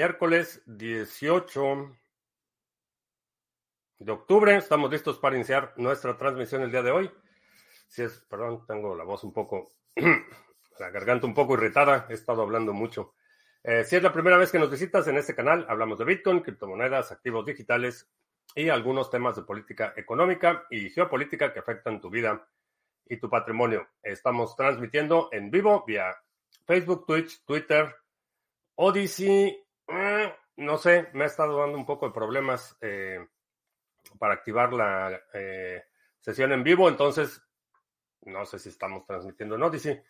miércoles 18 de octubre. Estamos listos para iniciar nuestra transmisión el día de hoy. Si es, perdón, tengo la voz un poco, la garganta un poco irritada. He estado hablando mucho. Eh, si es la primera vez que nos visitas en este canal, hablamos de Bitcoin, criptomonedas, activos digitales y algunos temas de política económica y geopolítica que afectan tu vida y tu patrimonio. Estamos transmitiendo en vivo vía Facebook, Twitch, Twitter, Odyssey. Eh, no sé, me ha estado dando un poco de problemas eh, para activar la eh, sesión en vivo, entonces no sé si estamos transmitiendo en Odyssey.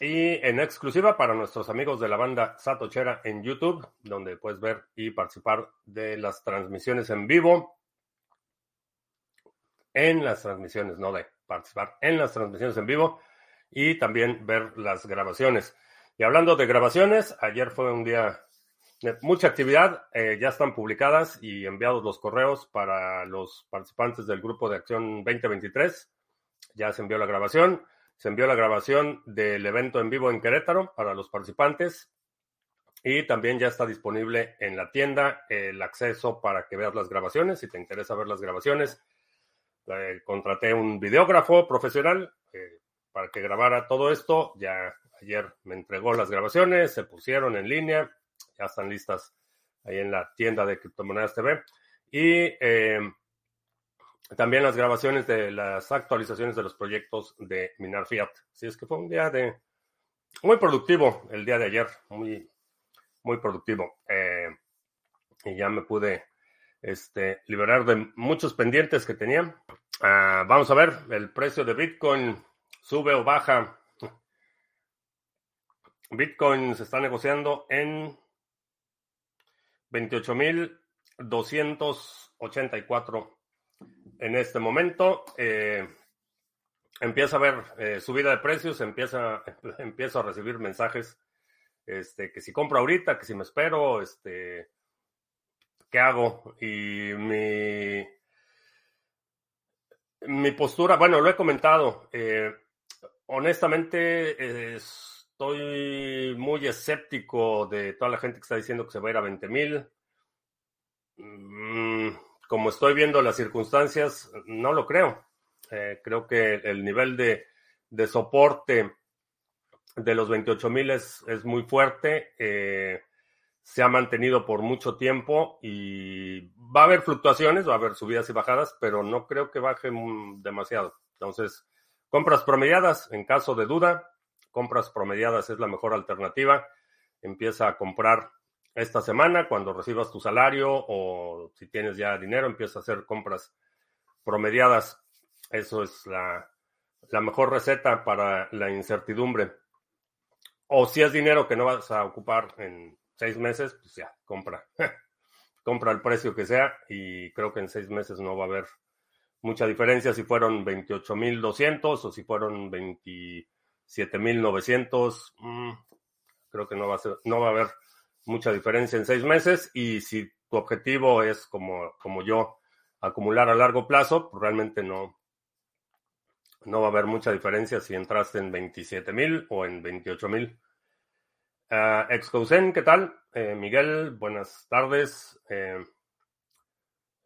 y en exclusiva para nuestros amigos de la banda Satochera en YouTube, donde puedes ver y participar de las transmisiones en vivo en las transmisiones, no de participar en las transmisiones en vivo y también ver las grabaciones. Y hablando de grabaciones, ayer fue un día de mucha actividad, eh, ya están publicadas y enviados los correos para los participantes del grupo de acción 2023. Ya se envió la grabación, se envió la grabación del evento en vivo en Querétaro para los participantes y también ya está disponible en la tienda el acceso para que veas las grabaciones. Si te interesa ver las grabaciones, eh, contraté un videógrafo profesional eh, para que grabara todo esto. Ya ayer me entregó las grabaciones, se pusieron en línea, ya están listas ahí en la tienda de Criptomonedas TV. Y eh, también las grabaciones de las actualizaciones de los proyectos de Minar Fiat. Así es que fue un día de muy productivo el día de ayer, muy, muy productivo. y ya me pude este, liberar de muchos pendientes que tenía. Ah, vamos a ver, el precio de Bitcoin sube o baja. Bitcoin se está negociando en 28.284 en este momento. Eh, empieza a ver eh, subida de precios, empieza, empiezo a recibir mensajes este, que si compro ahorita, que si me espero, este, ¿qué hago? Y mi, mi postura, bueno, lo he comentado. Eh, honestamente, estoy muy escéptico de toda la gente que está diciendo que se va a ir a 20 mil. Mm, como estoy viendo las circunstancias, no lo creo. Eh, creo que el nivel de, de, soporte de los 28 mil es, es, muy fuerte. Eh, se ha mantenido por mucho tiempo y va a haber fluctuaciones, va a haber subidas y bajadas, pero no creo que baje demasiado. Entonces, compras promediadas, en caso de duda, compras promediadas es la mejor alternativa. Empieza a comprar esta semana cuando recibas tu salario o si tienes ya dinero, empieza a hacer compras promediadas. Eso es la, mejor receta para la incertidumbre. O si es dinero que no vas a ocupar en seis meses, pues ya, compra. compra el precio que sea y creo que en seis meses no va a haber mucha diferencia si fueron 28.200 o si fueron 27.900. Mm, creo que no va, a ser, no va a haber mucha diferencia en seis meses y si tu objetivo es como, como yo acumular a largo plazo, pues realmente no, no va a haber mucha diferencia si entraste en 27.000 o en 28.000. Uh, Excousen, ¿qué tal? Eh, Miguel, buenas tardes. Eh,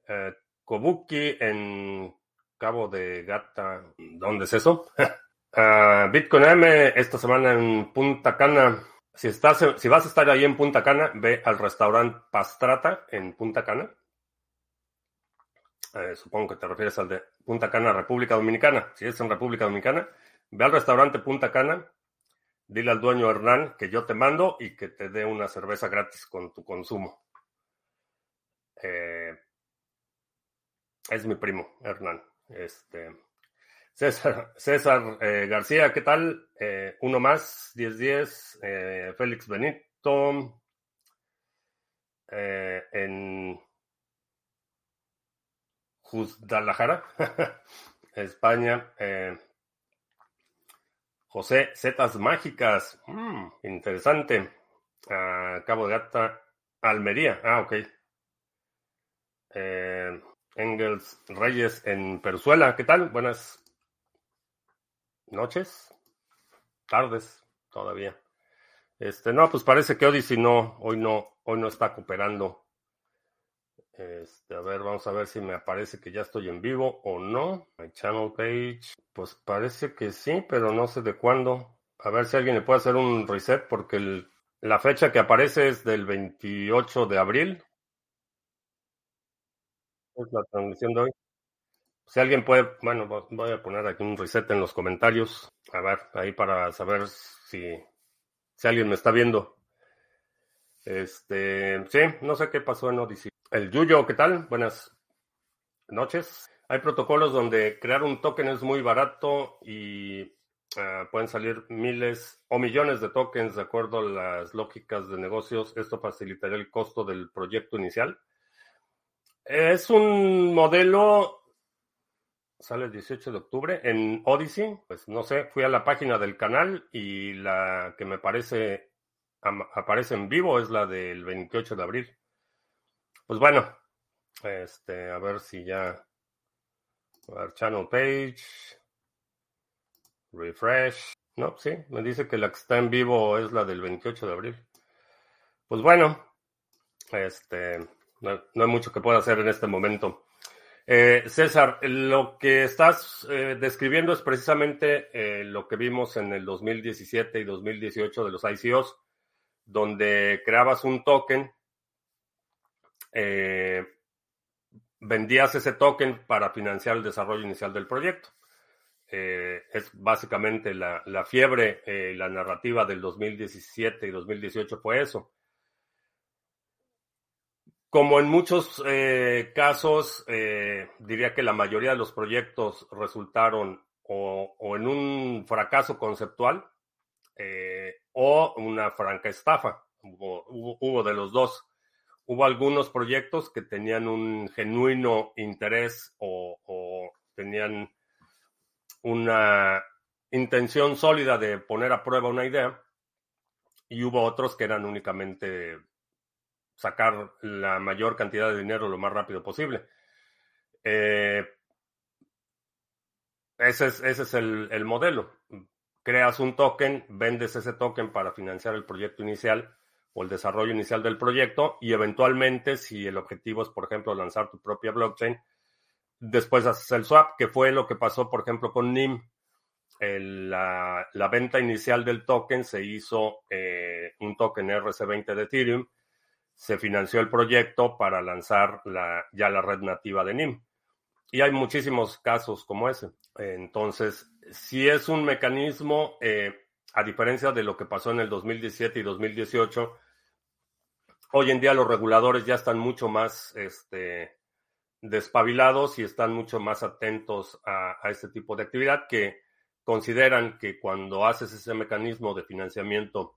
eh, Kobuki en Cabo de Gata, ¿dónde es eso? uh, Bitcoin M esta semana en Punta Cana. Si, estás, si vas a estar ahí en Punta Cana, ve al restaurante Pastrata en Punta Cana. supongo que te refieres al de Punta Cana, República Dominicana. Si es en República Dominicana, ve al restaurante Punta Cana Dile al dueño Hernán que yo te mando y que te dé una cerveza gratis con tu consumo. Eh, es mi primo, Hernán. Este, César, César eh, García, ¿qué tal? Eh, uno más, 10-10. Félix Benito. en Guadalajara, España. José, Zetas Mágicas. Mm, interesante. Ah, Cabo de Gata, Almería. Ah, ok. Eh, Engels Reyes en Perzuela. ¿Qué tal? Buenas noches. Tardes todavía. Este, no, pues parece que Odyssey no, hoy no, hoy no está cooperando. Este, a ver, vamos a ver si me aparece que ya estoy en vivo o no. My channel page. Pues parece que sí, pero no sé de cuándo. A ver si alguien le puede hacer un reset porque la fecha que aparece es del 28 de abril. Es la transmisión de hoy. Si alguien puede, bueno, voy a poner aquí un reset en los comentarios. A ver, ahí para saber si, si alguien me está viendo. Este, sí, no sé qué pasó en Odyssey. El Yuyo, ¿qué tal? Buenas noches. Hay protocolos donde crear un token es muy barato y uh, pueden salir miles o millones de tokens de acuerdo a las lógicas de negocios. Esto facilitaría el costo del proyecto inicial. Es un modelo sale el 18 de octubre en Odyssey. Pues no sé, fui a la página del canal y la que me parece aparece en vivo es la del 28 de abril. Pues bueno, este, a ver si ya. A ver, channel page. Refresh. No, sí, me dice que la que está en vivo es la del 28 de abril. Pues bueno, este, no, no hay mucho que pueda hacer en este momento. Eh, César, lo que estás eh, describiendo es precisamente eh, lo que vimos en el 2017 y 2018 de los ICOs, donde creabas un token, vendías ese token para financiar el desarrollo inicial del proyecto. es básicamente la, la fiebre, la narrativa del 2017 y 2018 fue eso. Como en muchos eh, casos, eh, diría que la mayoría de los proyectos resultaron o, en un fracaso conceptual eh, o una franca estafa. Hubo, de los dos. Hubo algunos proyectos que tenían un genuino interés o, o tenían una intención sólida de poner a prueba una idea y hubo otros que eran únicamente sacar la mayor cantidad de dinero lo más rápido posible. Eh, ese es, ese es el, modelo. Creas un token, vendes ese token para financiar el proyecto inicial o el desarrollo inicial del proyecto y eventualmente, si el objetivo es, por ejemplo, lanzar tu propia blockchain, después haces el swap, que fue lo que pasó, por ejemplo, con NIM. la, venta inicial del token se hizo eh, un token RC20 de Ethereum se financió el proyecto para lanzar la, ya la red nativa de NIM. Y hay muchísimos casos como ese. Entonces, si es un mecanismo, eh, a diferencia de lo que pasó en el 2017 y 2018, hoy en día los reguladores ya están mucho más este, despabilados y están mucho más atentos a este tipo de actividad que consideran que cuando haces ese mecanismo de financiamiento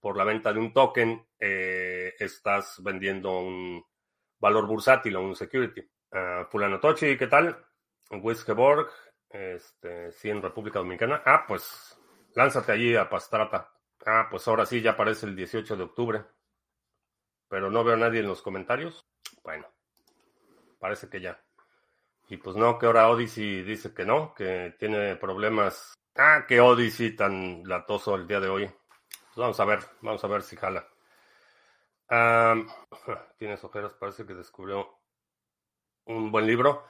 por la venta de un token, eh, estás vendiendo un valor bursátil o un security. Uh, Fulano Tochi, ¿qué tal? Wiskeborg, este, sí, en República Dominicana. Ah, pues lánzate allí a Pastrata. Ah, pues ahora sí, ya aparece el 18 de octubre. Pero no veo a nadie en los comentarios. Bueno, parece que ya. Y pues no, que ahora Odyssey dice que no, que tiene problemas. Ah, que Odyssey tan latoso el día de hoy. Vamos a ver, vamos a ver si jala. tienes ojeras, parece que descubrió un buen libro.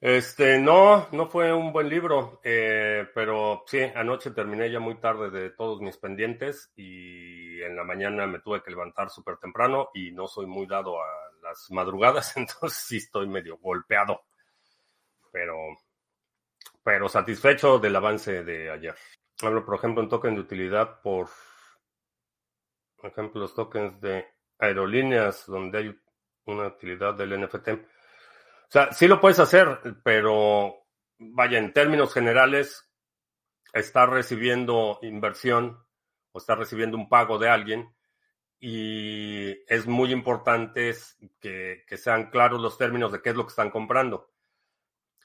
Este, no, no fue un buen libro, eh, pero sí, anoche terminé ya muy tarde de todos mis pendientes y en la mañana me tuve que levantar súper temprano y no soy muy dado a las madrugadas, entonces sí estoy medio golpeado, pero, pero satisfecho del avance de ayer. Hablo, por ejemplo, en token de utilidad por, por ejemplo, los tokens de aerolíneas donde hay una utilidad del NFT. O sea, sí lo puedes hacer, pero vaya, en términos generales, estar recibiendo inversión o estar recibiendo un pago de alguien y es muy importante que, que sean claros los términos de qué es lo que están comprando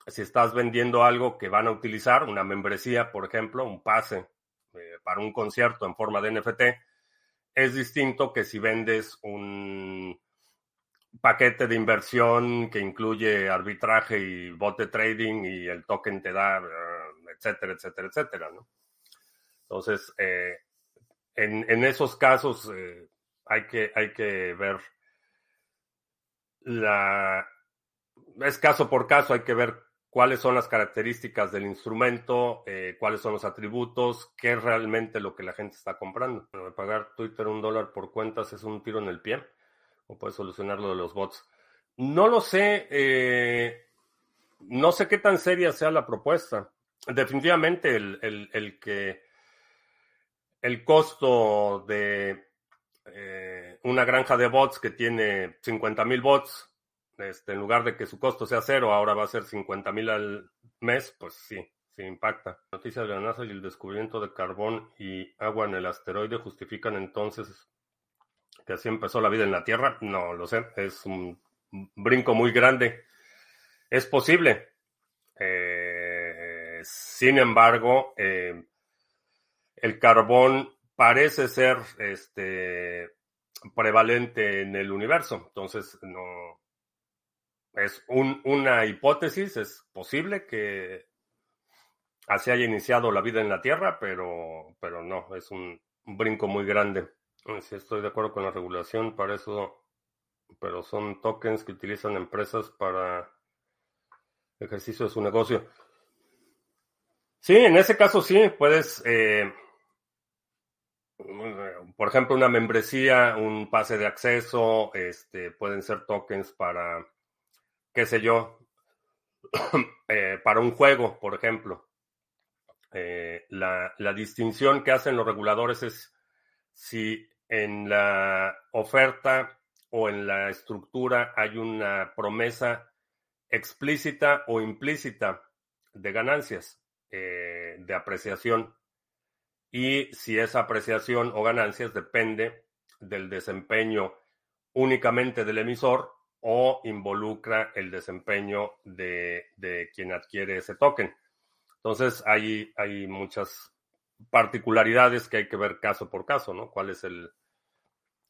si estás vendiendo algo que van a utilizar, una membresía, por ejemplo, un pase eh, para un concierto en forma de NFT, es distinto que si vendes un paquete de inversión que incluye arbitraje y bot de trading y el token te da, eh, etcétera, etcétera, etcétera, ¿no? Entonces, eh, en, esos casos hay, que, hay que ver la... Es caso por caso, hay que ver cuáles son las características del instrumento, eh, cuáles son los atributos, qué es realmente lo que la gente está comprando. pagar Twitter un dólar por cuentas es un tiro en el pie, o puede solucionar lo de los bots. No lo sé, eh, no sé qué tan seria sea la propuesta. Definitivamente el, que el costo de eh, una granja de bots que tiene 50 mil bots, este, en lugar de que su costo sea cero, ahora va a ser 50 mil al mes, pues sí, sí impacta. Noticias de la NASA y el descubrimiento de carbón y agua en el asteroide justifican entonces que así empezó la vida en la Tierra. No lo sé, es un brinco muy grande. Es posible. Eh, sin embargo, eh, el carbón parece ser este, prevalente en el universo. Entonces, no es una hipótesis, es posible que así haya iniciado la vida en la Tierra, pero, pero no, es un, brinco muy grande. Sí, estoy de acuerdo con la regulación para eso, pero son tokens que utilizan empresas para ejercicio de su negocio. Sí, en ese caso sí, puedes, eh, por ejemplo, una membresía, un pase de acceso, este, pueden ser tokens para, qué sé yo, eh, para un juego, por ejemplo. Eh, la, la distinción que hacen los reguladores es si en la oferta o en la estructura hay una promesa explícita o implícita de ganancias, eh, de apreciación. Y si esa apreciación o ganancias depende del desempeño únicamente del emisor o involucra el desempeño de, quien adquiere ese token. Entonces, hay, hay muchas particularidades que hay que ver caso por caso, ¿no? ¿Cuál es el,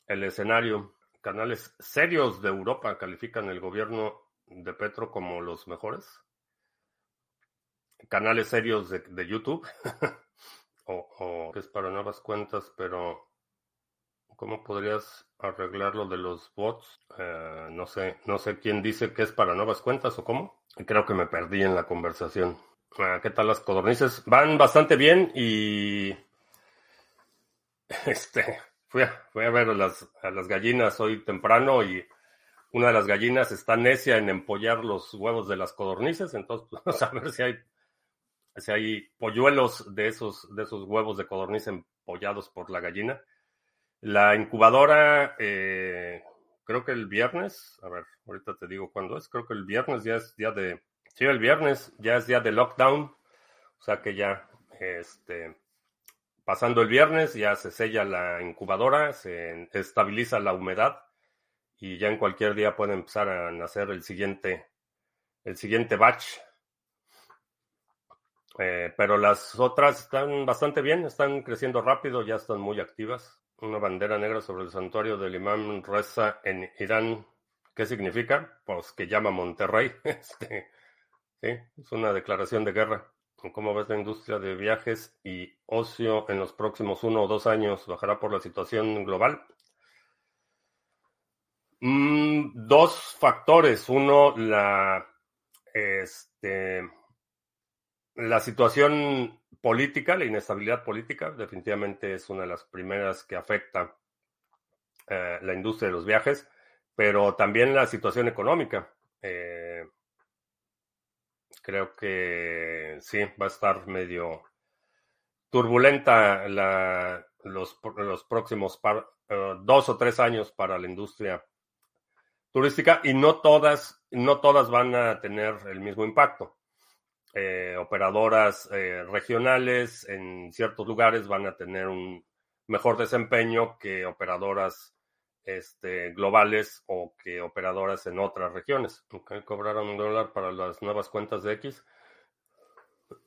el escenario? Canales serios de Europa califican el gobierno de Petro como los mejores. Canales serios de, YouTube. o, que es para nuevas cuentas, pero ¿cómo podrías arreglar lo de los bots? Eh, no sé, no sé quién dice que es para nuevas cuentas o cómo. Creo que me perdí en la conversación. Ah, ¿Qué tal las codornices? Van bastante bien y este fui a, a ver las, a las gallinas hoy temprano y una de las gallinas está necia en empollar los huevos de las codornices, entonces pues, vamos a ver si hay, si hay polluelos de esos, de esos huevos de codorniz empollados por la gallina. La incubadora, eh, creo que el viernes, a ver, ahorita te digo cuándo es, creo que el viernes ya es día de, sí, el viernes ya es día de lockdown, o sea que ya, este, pasando el viernes ya se sella la incubadora, se estabiliza la humedad y ya en cualquier día puede empezar a nacer el siguiente, el siguiente batch. Eh, pero las otras están bastante bien, están creciendo rápido, ya están muy activas. Una bandera negra sobre el santuario del imán Reza en Irán. ¿Qué significa? Pues que llama Monterrey. Este, sí, es una declaración de guerra. ¿Cómo ves la industria de viajes y ocio en los próximos uno o dos años? ¿Bajará por la situación global? Mm, dos factores. Uno, la, este, la situación política, la inestabilidad política, definitivamente es una de las primeras que afecta eh, la industria de los viajes, pero también la situación económica. Eh, creo que sí, va a estar medio turbulenta la, los, los próximos eh, dos o tres años para la industria turística y no todas, no todas van a tener el mismo impacto. Eh, operadoras eh, regionales en ciertos lugares van a tener un mejor desempeño que operadoras este, globales o que operadoras en otras regiones. Okay, cobraron un dólar para las nuevas cuentas de X.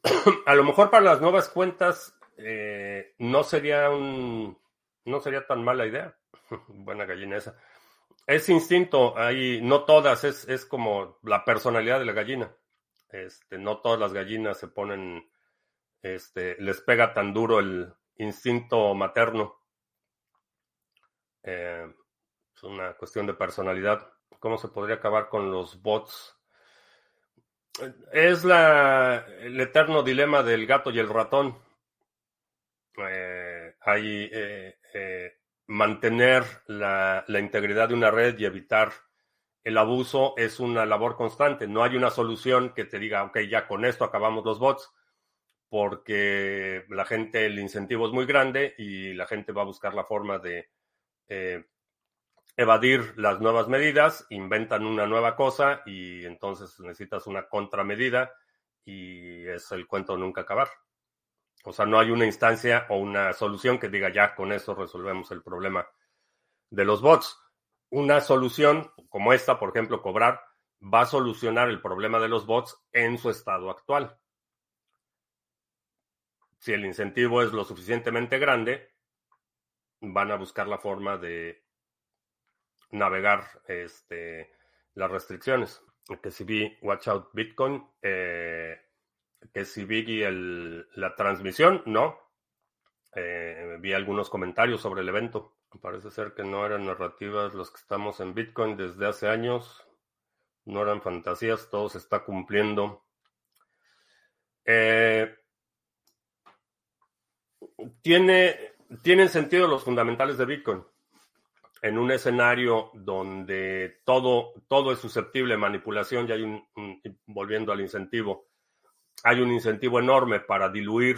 a lo mejor para las nuevas cuentas eh, no sería un no sería tan mala idea. Buena gallina esa. Es instinto, hay, no todas, es, es como la personalidad de la gallina. Este, no todas las gallinas se ponen, este, les pega tan duro el instinto materno. Eh, es una cuestión de personalidad. ¿Cómo se podría acabar con los bots? Es la, el eterno dilema del gato y el ratón. Eh, hay eh, eh, mantener la, la, integridad de una red y evitar el abuso es una labor constante. No hay una solución que te diga, ok, ya con esto acabamos los bots, porque la gente, el incentivo es muy grande y la gente va a buscar la forma de eh, evadir las nuevas medidas, inventan una nueva cosa y entonces necesitas una contramedida y es el cuento nunca acabar. O sea, no hay una instancia o una solución que diga ya con eso resolvemos el problema de los bots. Una solución como esta, por ejemplo, cobrar, va a solucionar el problema de los bots en su estado actual. Si el incentivo es lo suficientemente grande, van a buscar la forma de navegar este, las restricciones. Que si vi Watch Out Bitcoin, eh, que si vi el, la transmisión, no. Eh, vi algunos comentarios sobre el evento. Parece ser que no eran narrativas los que estamos en Bitcoin desde hace años. No eran fantasías, todo se está cumpliendo. Eh, tiene, tienen sentido los fundamentales de Bitcoin en un escenario donde todo, todo es susceptible de manipulación y hay un, volviendo al incentivo, hay un incentivo enorme para diluir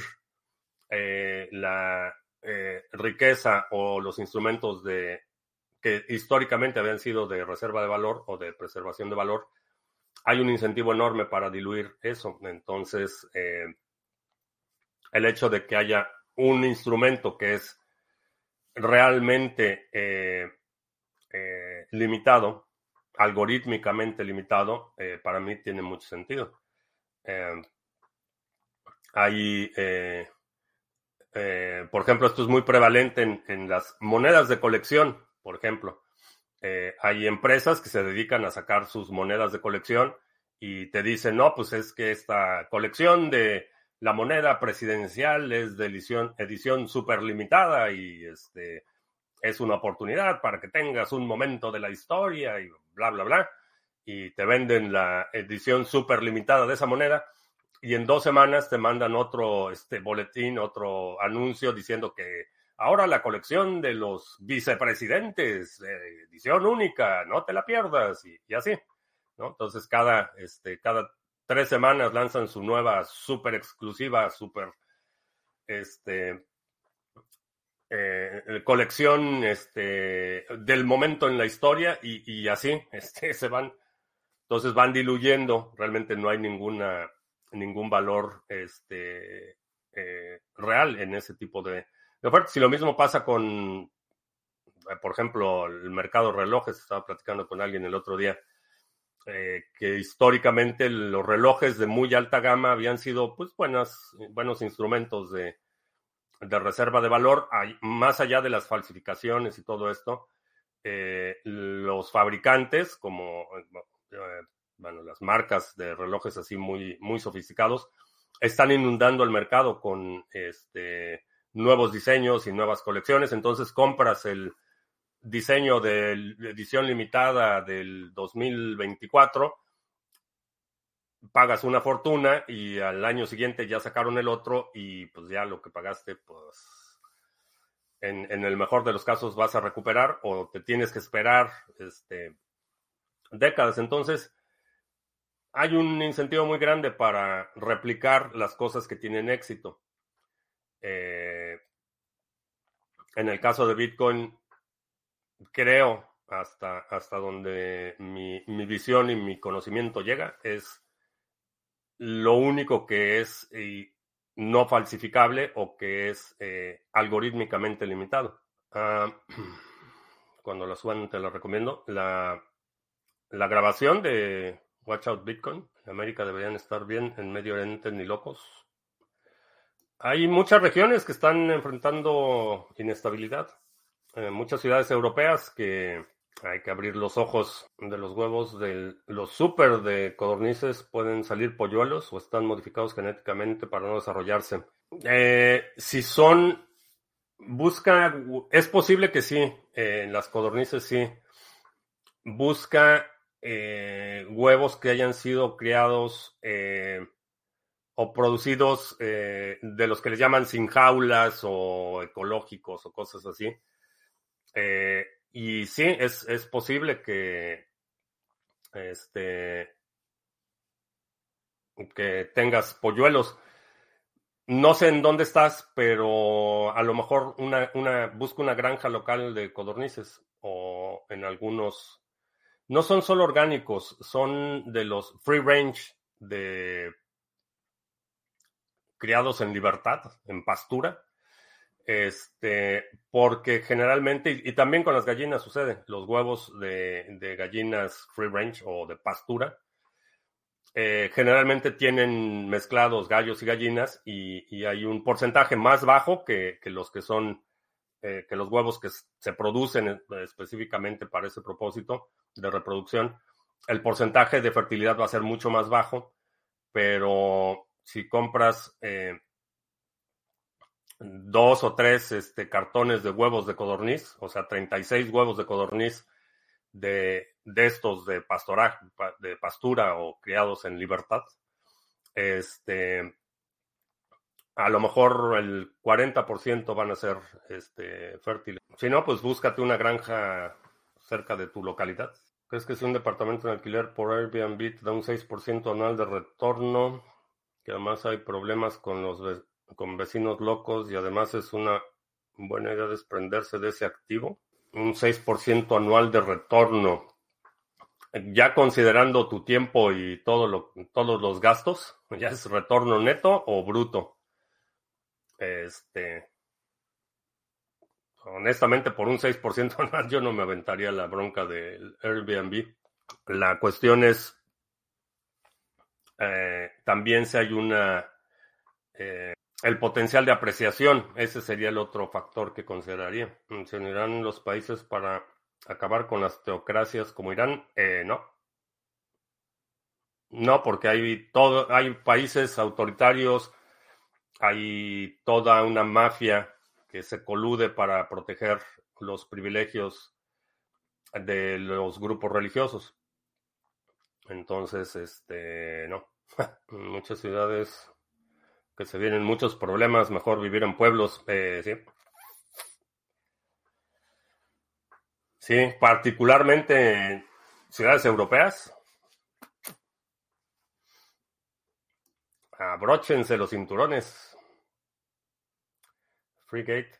eh, la eh, riqueza o los instrumentos de que históricamente habían sido de reserva de valor o de preservación de valor, hay un incentivo enorme para diluir eso. Entonces, eh, el hecho de que haya un instrumento que es realmente eh, limitado, algorítmicamente limitado, para mí tiene mucho sentido. hay, por ejemplo, esto es muy prevalente en, las monedas de colección, por ejemplo. hay empresas que se dedican a sacar sus monedas de colección y te dicen, no, pues es que esta colección de la moneda presidencial es de edición, edición super limitada y este, es una oportunidad para que tengas un momento de la historia y bla, bla, bla. Y te venden la edición super limitada de esa moneda y en dos semanas te mandan otro este, boletín, otro anuncio diciendo que ahora la colección de los vicepresidentes, edición única, no te la pierdas y, y así. Entonces cada, este, cada tres semanas lanzan su nueva super exclusiva, super este, eh, colección este, del momento en la historia y, así este, se van. Entonces van diluyendo, realmente no hay ninguna, ningún valor este, eh, real en ese tipo de, de ofertas. Si lo mismo pasa con, por ejemplo, el mercado de relojes, estaba platicando con alguien el otro día, eh, que históricamente los relojes de muy alta gama habían sido pues buenas, buenos instrumentos de, de reserva de valor, más allá de las falsificaciones y todo esto, eh, los fabricantes, como eh, las marcas de relojes así muy, muy sofisticados, están inundando el mercado con este, nuevos diseños y nuevas colecciones. Entonces compras el, diseño de edición limitada del 2024, pagas una fortuna y al año siguiente ya sacaron el otro y pues ya lo que pagaste, pues en, en el mejor de los casos vas a recuperar o te tienes que esperar este, décadas. Entonces, hay un incentivo muy grande para replicar las cosas que tienen éxito. Eh, en el caso de Bitcoin, creo, hasta, hasta donde mi, mi, visión y mi conocimiento llega, es lo único que es no falsificable o que es eh, algorítmicamente limitado. Uh, cuando la suban te la recomiendo. La, la grabación de Watch Out Bitcoin en América deberían estar bien, en Medio Oriente ni locos. Hay muchas regiones que están enfrentando inestabilidad muchas ciudades europeas que hay que abrir los ojos de los huevos de los super de codornices pueden salir polluelos o están modificados genéticamente para no desarrollarse. Eh, si son Busca, es posible que sí, eh, las codornices sí. Busca eh, huevos que hayan sido criados eh, o producidos de los que les llaman sin jaulas o ecológicos o cosas así. y sí, es, es posible que este que tengas polluelos. No sé en dónde estás, pero a lo mejor una, una, busca una granja local de codornices o en algunos. No son solo orgánicos, son de los free range de criados en libertad, en pastura. Este, porque generalmente, y, también con las gallinas sucede, los huevos de, gallinas free range o de pastura eh, generalmente tienen mezclados gallos y gallinas y, hay un porcentaje más bajo que, los que son, eh, que los huevos que se producen eh, específicamente para ese propósito de reproducción. El porcentaje de fertilidad va a ser mucho más bajo, pero si compras dos o tres este, cartones de huevos de codorniz, o sea, 36 huevos de codorniz de, de estos de pastoraje, de pastura o criados en libertad, este, a lo mejor el 40% van a ser este, fértiles. Si no, pues búscate una granja cerca de tu localidad. ¿Crees que si un departamento en alquiler por Airbnb te da un 6% anual de retorno? Que además hay problemas con los con vecinos locos y además es una buena idea desprenderse de ese activo. Un 6% anual de retorno ya considerando tu tiempo y todo lo, todos los gastos, ya es retorno neto o bruto. Este, honestamente, por un 6% más, yo no me aventaría la bronca del Airbnb. La cuestión es eh, también si hay una eh, el potencial de apreciación, ese sería el otro factor que consideraría. ¿Se unirán los países para acabar con las teocracias como Irán? Eh, no. No, porque hay todo, hay países autoritarios, hay toda una mafia que se colude para proteger los privilegios de los grupos religiosos. Entonces, este, no. Muchas ciudades que se vienen muchos problemas, mejor vivir en pueblos, eh, sí. Sí, particularmente en ciudades europeas. Abróchense los cinturones. Freegate.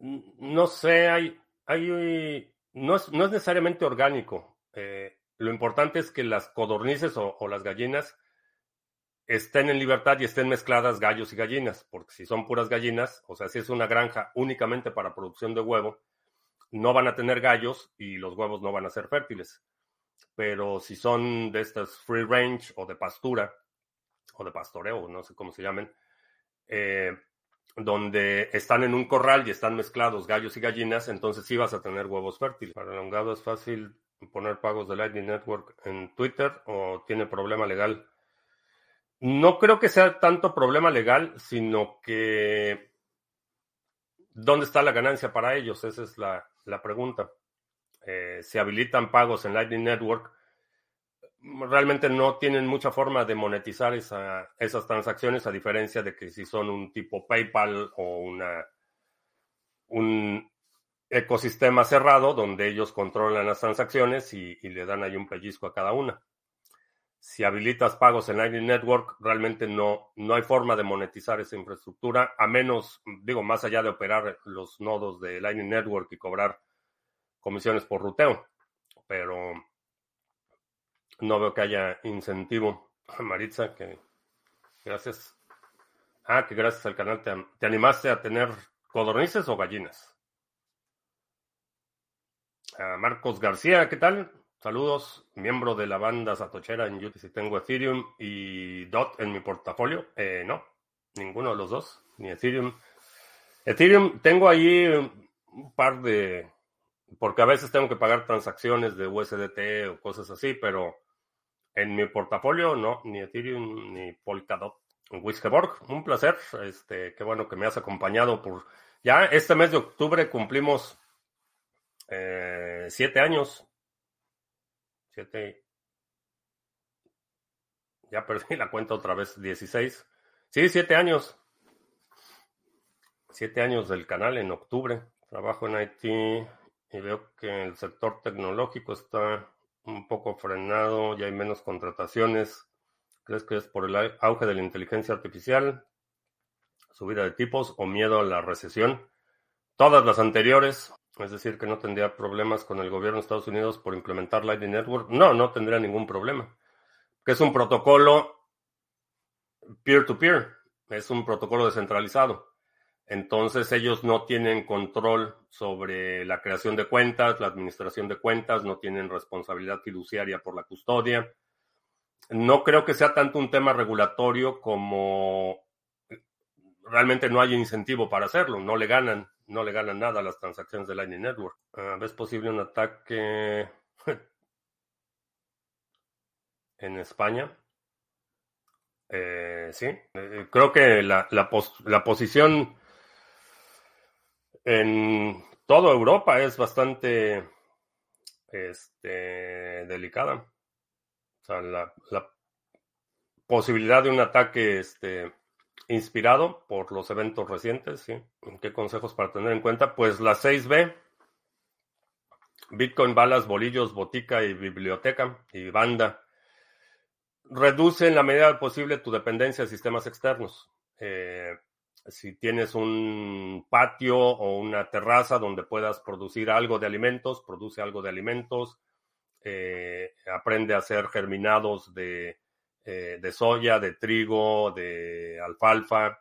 No sé, hay, hay, no es, no es necesariamente orgánico. Eh, lo importante es que las codornices o, o, las gallinas estén en libertad y estén mezcladas gallos y gallinas, porque si son puras gallinas, o sea, si es una granja únicamente para producción de huevo, no van a tener gallos y los huevos no van a ser fértiles. Pero si son de estas free range o de pastura, o de pastoreo, no sé cómo se llamen, eh, donde están en un corral y están mezclados gallos y gallinas, entonces sí vas a tener huevos fértiles. Para elongado es fácil poner pagos de Lightning Network en Twitter o tiene problema legal. No creo que sea tanto problema legal, sino que ¿dónde está la ganancia para ellos? Esa es la, la pregunta. Eh, si habilitan pagos en Lightning Network, realmente no tienen mucha forma de monetizar esas transacciones, a diferencia de que si son un tipo PayPal o una, un ecosistema cerrado donde ellos controlan las transacciones y, le dan ahí un pellizco a cada una. Si habilitas pagos en Lightning Network, realmente no, no hay forma de monetizar esa infraestructura, a menos, digo, más allá de operar los nodos de Lightning Network y cobrar comisiones por ruteo. Pero no veo que haya incentivo. Maritza, que gracias. Ah, que gracias al canal te, te animaste a tener codornices o gallinas. Marcos García, ¿qué tal? Saludos, miembro de la banda Satochera en YouTube. Si tengo Ethereum y DOT en mi portafolio, eh, no, ninguno de los dos, ni Ethereum. Ethereum, tengo ahí un par de, porque a veces tengo que pagar transacciones de USDT o cosas así, pero en mi portafolio no, ni Ethereum ni Polkadot. Wiskeborg, un placer. Este, qué bueno que me has acompañado por Ya este mes de octubre cumplimos eh, siete años. Siete. Ya perdí la cuenta otra vez, 16. Sí, siete años. Siete años del canal en octubre. Trabajo en IT y veo que el sector tecnológico está un poco frenado, ya hay menos contrataciones. ¿Crees que es por el auge de la inteligencia artificial, subida de tipos o miedo a la recesión? Todas las anteriores, es decir, que no tendría problemas con el gobierno de Estados Unidos por implementar Lightning Network. No, no tendría ningún problema. Que es un protocolo peer-to-peer, es un protocolo descentralizado. Entonces ellos no tienen control sobre la creación de cuentas, la administración de cuentas, no tienen responsabilidad fiduciaria por la custodia. No creo que sea tanto un tema regulatorio como realmente no hay incentivo para hacerlo, no le ganan, no le ganan nada a las transacciones de Lightning Network. Uh, ¿Ves posible un ataque en España? Eh, sí, eh, creo que la, la posición en toda Europa es bastante este, delicada. O sea, la, posibilidad de un ataque este, inspirado por los eventos recientes. ¿Qué consejos para tener en cuenta? Pues la 6B, Bitcoin, balas, bolillos, botica y biblioteca y banda. Reduce en la medida posible tu dependencia de sistemas externos. Eh, si tienes un patio o una terraza donde puedas producir algo de alimentos, produce algo de alimentos, eh, aprende a hacer germinados de, eh, de, soya, de trigo, de alfalfa,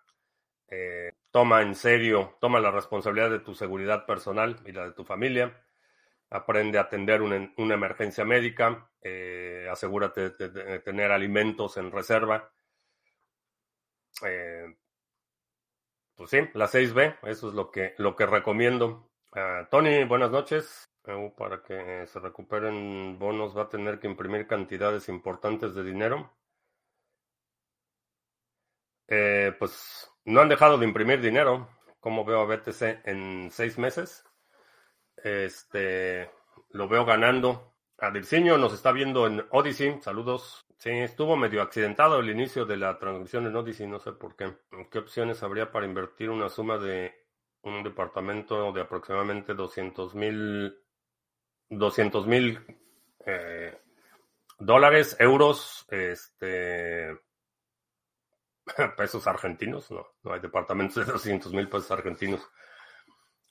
eh, toma en serio, toma la responsabilidad de tu seguridad personal y la de tu familia, aprende a atender una, una emergencia médica, asegúrate de, tener alimentos en reserva pues sí, la 6B, eso es lo que, lo que recomiendo. Uh, Tony, buenas noches. Para que se recuperen bonos va a tener que imprimir cantidades importantes de dinero. Eh, pues no han dejado de imprimir dinero, como veo a BTC en seis meses. Este, lo veo ganando. Adirciño nos está viendo en Odyssey. Saludos. Sí, estuvo medio accidentado el inicio de la transmisión en Odyssey, no sé por qué. ¿Qué opciones habría para invertir una suma de un departamento de aproximadamente 200 mil 200 mil eh, dólares, euros, este pesos argentinos? No, no hay departamentos de 200 mil pesos argentinos.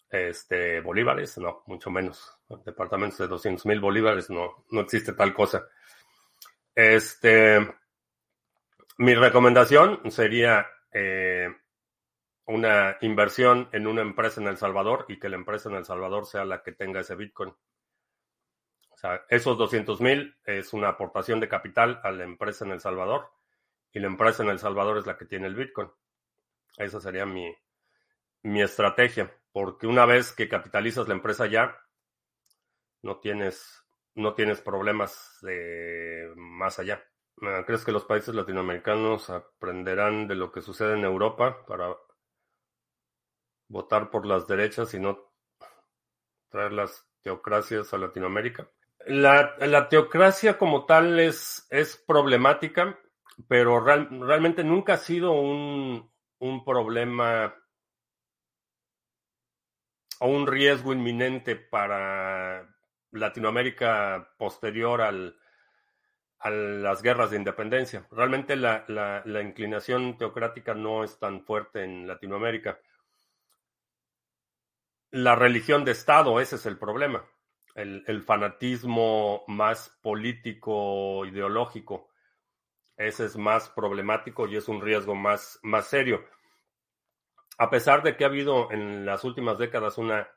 Este, bolívares, no, mucho menos. Departamentos de 200 mil bolívares, no, no existe tal cosa. Este, mi recomendación sería eh, una inversión en una empresa en El Salvador y que la empresa en El Salvador sea la que tenga ese Bitcoin. O sea, esos 200 mil es una aportación de capital a la empresa en El Salvador y la empresa en El Salvador es la que tiene el Bitcoin. Esa sería mi, mi estrategia, porque una vez que capitalizas la empresa ya, no tienes no tienes problemas más allá. ¿Crees que los países latinoamericanos aprenderán de lo que sucede en Europa para votar por las derechas y no traer las teocracias a Latinoamérica? La, teocracia como tal es, es problemática, pero realmente nunca ha sido un, un problema o un riesgo inminente para, Latinoamérica posterior al, a las guerras de independencia. Realmente la, la, inclinación teocrática no es tan fuerte en Latinoamérica. La religión de Estado, ese es el problema. El, el fanatismo más político, ideológico, ese es más problemático y es un riesgo más, más serio. A pesar de que ha habido en las últimas décadas una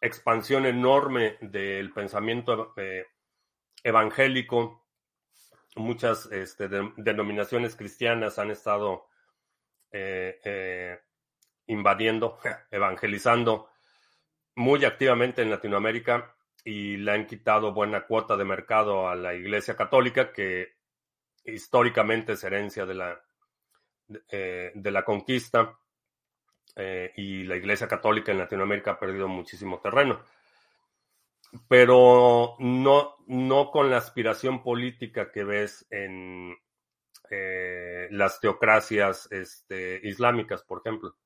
expansión enorme del pensamiento eh, evangélico. Muchas este, denominaciones cristianas han estado eh, eh, invadiendo, evangelizando muy activamente en Latinoamérica y le han quitado buena cuota de mercado a la Iglesia Católica, que históricamente es herencia de la, de la conquista eh, y la Iglesia Católica en Latinoamérica ha perdido muchísimo terreno. Pero no, no con la aspiración política que ves en eh, las teocracias este, islámicas, por ejemplo.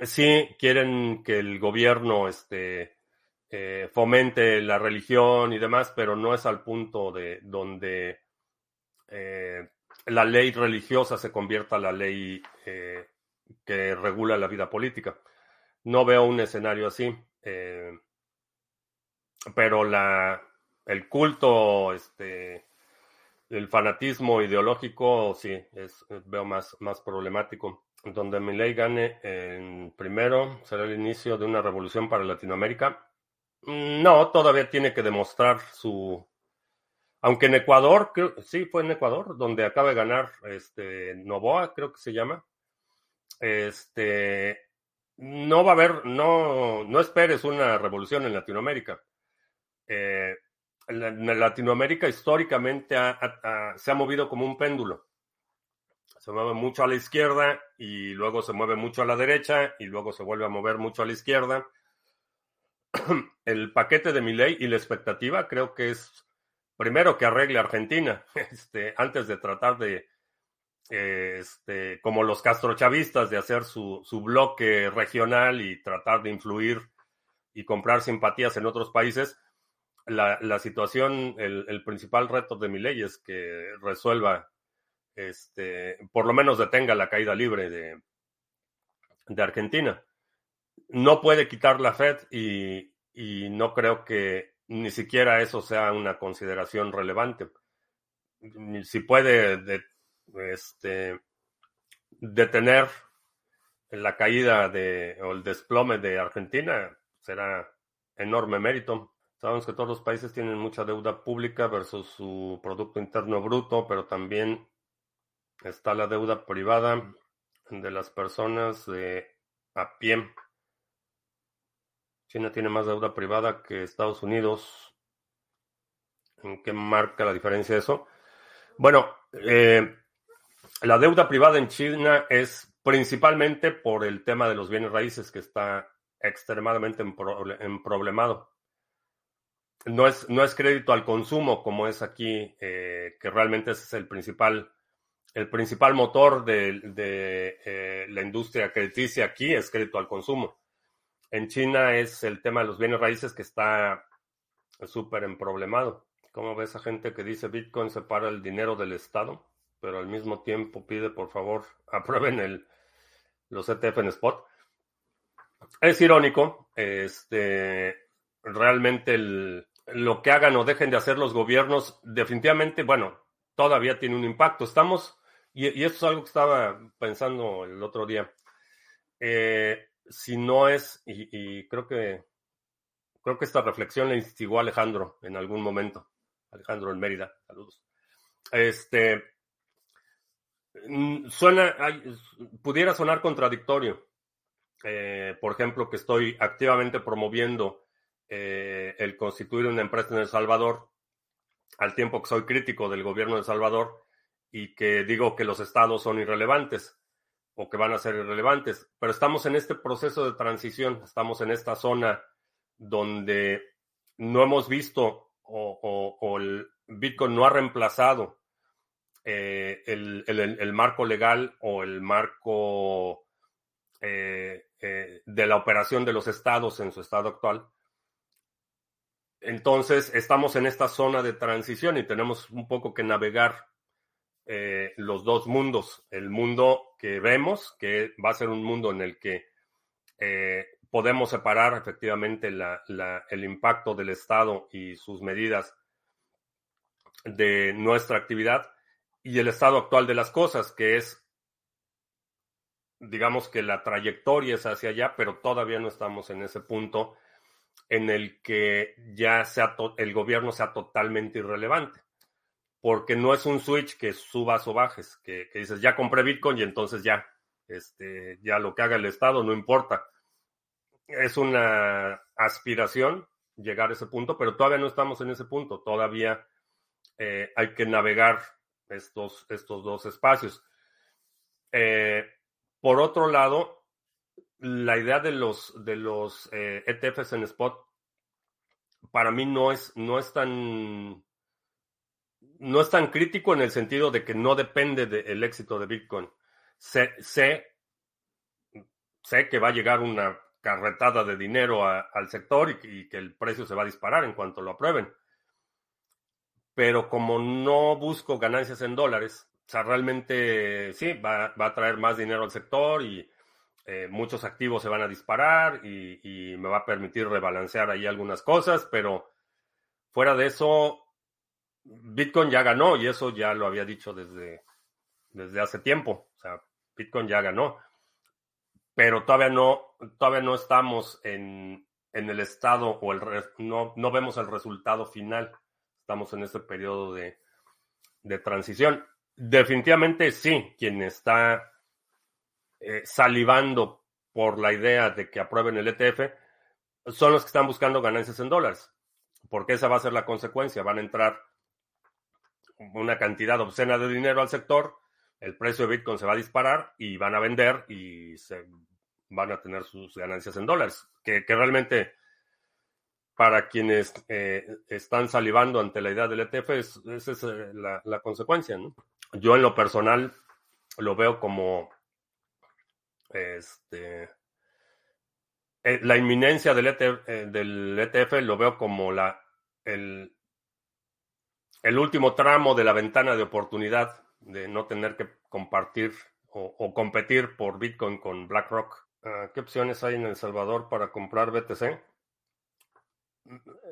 Sí, quieren que el gobierno este, eh, fomente la religión y demás, pero no es al punto de donde la ley religiosa se convierta en la ley que regula la vida política. No veo un escenario así, pero la, el culto, este, el fanatismo ideológico, sí, es, veo más, más problemático. Donde mi ley gane en primero será el inicio de una revolución para Latinoamérica Mm, no, todavía tiene que demostrar su. Aunque en Ecuador, sí, fue en Ecuador, donde acaba de ganar este Novoa, creo que se llama. Este no va a haber, no, no esperes una revolución en Latinoamérica. Eh, Latinoamérica históricamente se ha movido como un péndulo. Se mueve mucho a la izquierda y luego se mueve mucho a la derecha y luego se vuelve a mover mucho a la izquierda el paquete de mi ley y la expectativa creo que es primero que arregle Argentina, este, antes de tratar de, este, como los castrochavistas, de hacer su, su bloque regional y tratar de influir y comprar simpatías en otros países. La, la situación, el, principal reto de mi ley es que resuelva, este, por lo menos detenga la caída libre de, de Argentina no puede quitar la Fed y, no creo que ni siquiera eso sea una consideración relevante. Si puede este, detener la caída de, o el desplome de Argentina, será enorme mérito. Sabemos que todos los países tienen mucha deuda pública versus su Producto Interno Bruto, pero también está la deuda privada de las personas de a pie. China tiene más deuda privada que Estados Unidos. ¿En qué marca la diferencia eso? Bueno, eh, la deuda privada en China es principalmente por el tema de los bienes raíces que está extremadamente en problemado. No es, no es crédito al consumo como es aquí, eh, que realmente es el principal, el principal motor de, eh, la industria crediticia aquí, es crédito al consumo. En China es el tema de los bienes raíces que está súper emproblemado. ¿Cómo ves a gente que dice Bitcoin separa el dinero del Estado, pero al mismo tiempo pide por favor aprueben el, los ETF en spot? Es irónico, este, realmente lo que hagan o dejen de hacer los gobiernos, definitivamente, bueno, todavía tiene un impacto. Estamos, y, y esto es algo que estaba pensando el otro día. Eh, si no es, y, creo que creo que esta reflexión le instigó Alejandro en algún momento. Alejandro en Mérida, saludos. Este suena, pudiera sonar contradictorio. Eh, por ejemplo, que estoy activamente promoviendo eh, el constituir una empresa en El Salvador, al tiempo que soy crítico del gobierno de El Salvador y que digo que los estados son irrelevantes o que van a ser irrelevantes. Pero estamos en este proceso de transición, estamos en esta zona donde no hemos visto o, el Bitcoin no ha reemplazado eh, el, marco legal o el marco eh, eh, de la operación de los estados en su estado actual. Entonces, estamos en esta zona de transición y tenemos un poco que navegar los dos mundos. El mundo que vemos, que va a ser un mundo en el que podemos separar efectivamente el impacto del Estado y sus medidas de nuestra actividad y el estado actual de las cosas, que es, digamos que la trayectoria es hacia allá, pero todavía no estamos en ese punto en el que ya sea el gobierno sea totalmente irrelevante porque no es un switch que subas o bajes, que, dices, ya compré Bitcoin y entonces ya, este, ya lo que haga el Estado no importa. Es una aspiración llegar a ese punto, pero todavía no estamos en ese punto, todavía eh, hay que navegar estos, estos dos espacios. Eh, por otro lado, la idea de los, de los ETFs eh, e en spot para mí no es, no es tan no es tan crítico en el sentido de que no depende del éxito de Bitcoin. Sé, sé, que va a llegar una carretada de dinero al sector y, que el precio se va a disparar en cuanto lo aprueben. Pero como no busco ganancias en dólares, o sea, realmente sí, va, a traer más dinero al sector y eh, muchos activos se van a disparar y, me va a permitir rebalancear ahí algunas cosas, pero fuera de eso, Bitcoin ya ganó y eso ya lo había dicho desde, desde hace tiempo. O sea, Bitcoin ya ganó. Pero todavía no, todavía no estamos en, en el estado o el no, no vemos el resultado final. Estamos en este periodo de, de transición. Definitivamente sí, quien está eh, salivando por la idea de que aprueben el ETF son los que están buscando ganancias en dólares, porque esa va a ser la consecuencia. Van a entrar una cantidad obscena de dinero al sector, el precio de Bitcoin se va a disparar y van a vender y se van a tener sus ganancias en dólares, que, realmente para quienes eh, están salivando ante la idea del ETF, esa es eh, la, consecuencia. Yo en lo personal lo veo como este, eh, la inminencia del ETF, del ETF lo veo como la, el, el último tramo de la ventana de oportunidad de no tener que compartir o, competir por Bitcoin con BlackRock. Ah, ¿Qué opciones hay en El Salvador para comprar BTC?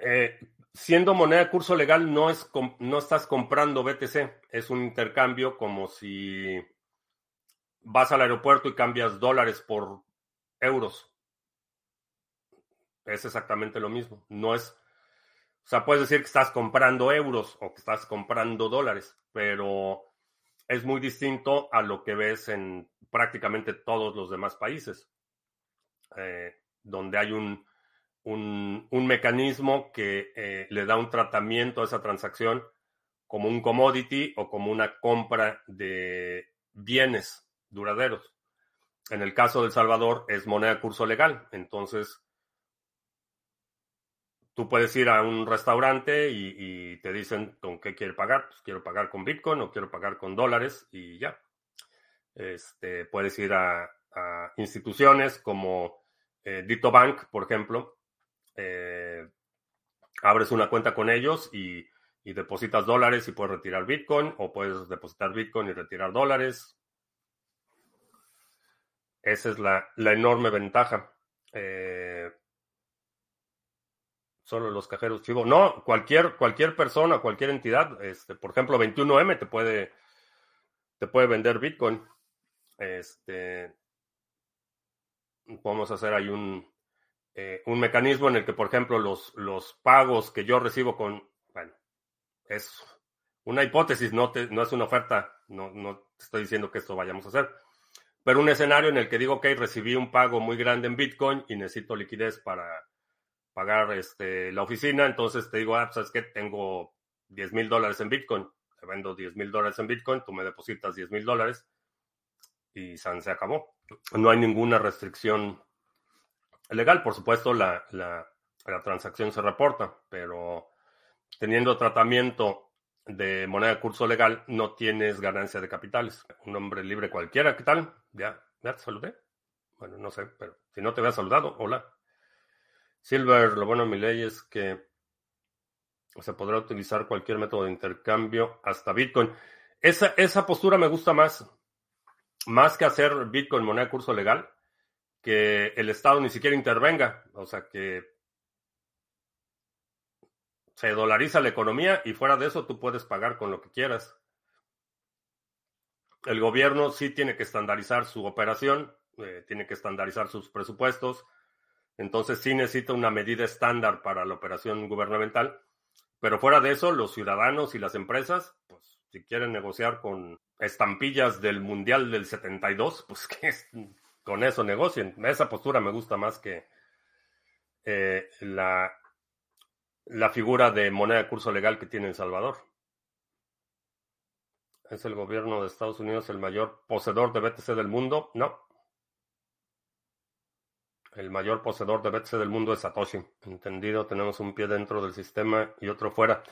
Eh, siendo moneda de curso legal, no, es, no estás comprando BTC, es un intercambio como si vas al aeropuerto y cambias dólares por euros. Es exactamente lo mismo. No es o sea, puedes decir que estás comprando euros o que estás comprando dólares, pero es muy distinto a lo que ves en prácticamente todos los demás países, eh, donde hay un, un, mecanismo que eh, le da un tratamiento a esa transacción como un commodity o como una compra de bienes duraderos. En el caso de El Salvador es moneda curso legal, entonces Tú puedes ir a un restaurante y, te dicen con qué quiere pagar. Pues quiero pagar con Bitcoin o quiero pagar con dólares y ya. Este, puedes ir a, instituciones como eh, Dito Bank, por ejemplo. Eh, abres una cuenta con ellos y, depositas dólares y puedes retirar Bitcoin o puedes depositar Bitcoin y retirar dólares. Esa es la, enorme ventaja. Eh, solo los cajeros chivo. No, cualquier, cualquier persona, cualquier entidad, este, por ejemplo, 21M te puede, te puede vender Bitcoin. Este, podemos hacer ahí un, eh, un mecanismo en el que, por ejemplo, los, los pagos que yo recibo con, bueno, es una hipótesis, no, te, no es una oferta, no, no te estoy diciendo que esto vayamos a hacer, pero un escenario en el que digo, ok, recibí un pago muy grande en Bitcoin y necesito liquidez para pagar este, la oficina, entonces te digo, ah, ¿sabes qué? Tengo 10 mil dólares en Bitcoin, te vendo 10 mil dólares en Bitcoin, tú me depositas 10 mil dólares y se acabó. No hay ninguna restricción legal, por supuesto, la, la, la transacción se reporta, pero teniendo tratamiento de moneda de curso legal, no tienes ganancia de capitales. Un hombre libre cualquiera, ¿qué tal? Ya, ya te saludé. Bueno, no sé, pero si no te había saludado, hola. Silver, lo bueno de mi ley es que se podrá utilizar cualquier método de intercambio hasta Bitcoin. Esa, esa postura me gusta más, más que hacer Bitcoin moneda de curso legal, que el Estado ni siquiera intervenga, o sea que se dolariza la economía y fuera de eso tú puedes pagar con lo que quieras. El gobierno sí tiene que estandarizar su operación, eh, tiene que estandarizar sus presupuestos, entonces sí necesita una medida estándar para la operación gubernamental. Pero fuera de eso, los ciudadanos y las empresas, pues si quieren negociar con estampillas del Mundial del 72, pues que con eso negocien. Esa postura me gusta más que eh, la, la figura de moneda de curso legal que tiene El Salvador. ¿Es el gobierno de Estados Unidos el mayor poseedor de BTC del mundo? No, el mayor poseedor de BTC del mundo es Satoshi. Entendido, tenemos un pie dentro del sistema y otro fuera.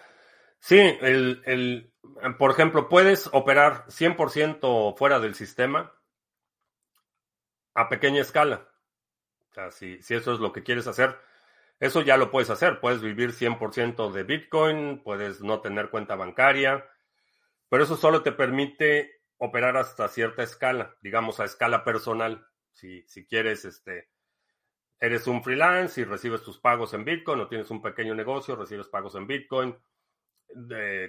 Sí, el, el, por ejemplo, puedes operar 100% fuera del sistema a pequeña escala. O sea, si, si eso es lo que quieres hacer, eso ya lo puedes hacer. Puedes vivir 100% de Bitcoin, puedes no tener cuenta bancaria, pero eso solo te permite operar hasta cierta escala, digamos a escala personal. Si, si quieres, este, eres un freelance y recibes tus pagos en Bitcoin o tienes un pequeño negocio, recibes pagos en Bitcoin,